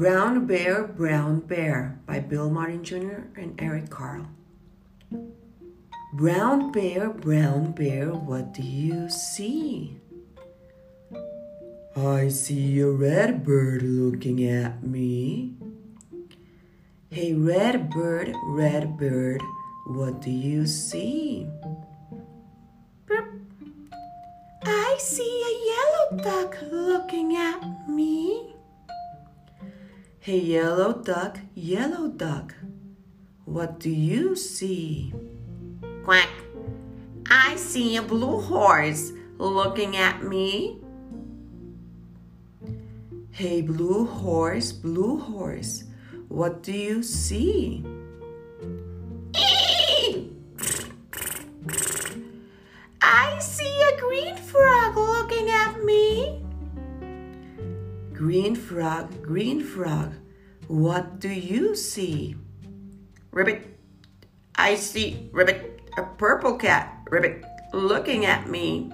Brown Bear, Brown Bear by Bill Martin Jr. and Eric Carle. Brown bear, brown bear, what do you see? I see a red bird looking at me. Hey, red bird, red bird, what do you see? I see a yellow duck looking at me. Hey, yellow duck, yellow duck, what do you see? Quack. I see a blue horse looking at me. Hey, blue horse, blue horse, what do you see? I see a green frog looking at me. Green frog, green frog, what do you see? Ribbit. I see Ribbit, a purple cat, Ribbit, looking at me.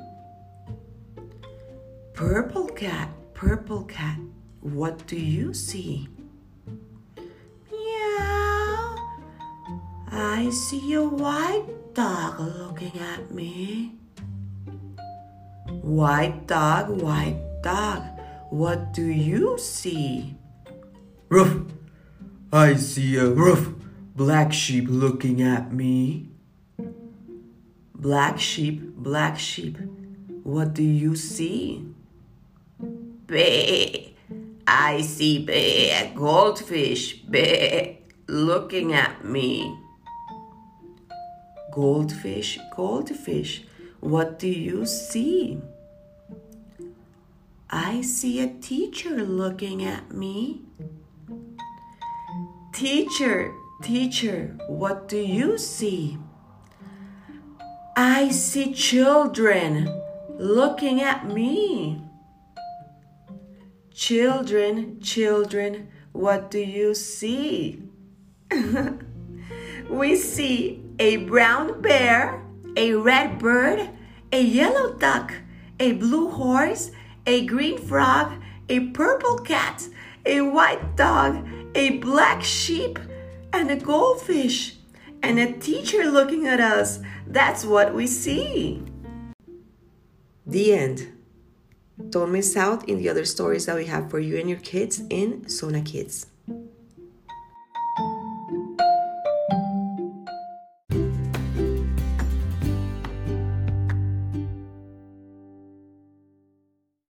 Purple cat, purple cat, what do you see? Meow. I see a white dog looking at me. White dog, white dog, what do you see? Ruff! I see a ruff black sheep looking at me. Black sheep, black sheep, what do you see? Bay. I see bay, A goldfish, bay, looking at me. Goldfish, goldfish, what do you see? I see a teacher looking at me. Teacher, teacher, what do you see? I see children looking at me. Children, children, what do you see? we see a brown bear, a red bird, a yellow duck, a blue horse, a green frog, a purple cat, a white dog, a black sheep, and a goldfish, and a teacher looking at us. That's what we see. The end. Don't miss out in the other stories that we have for you and your kids in Sona Kids.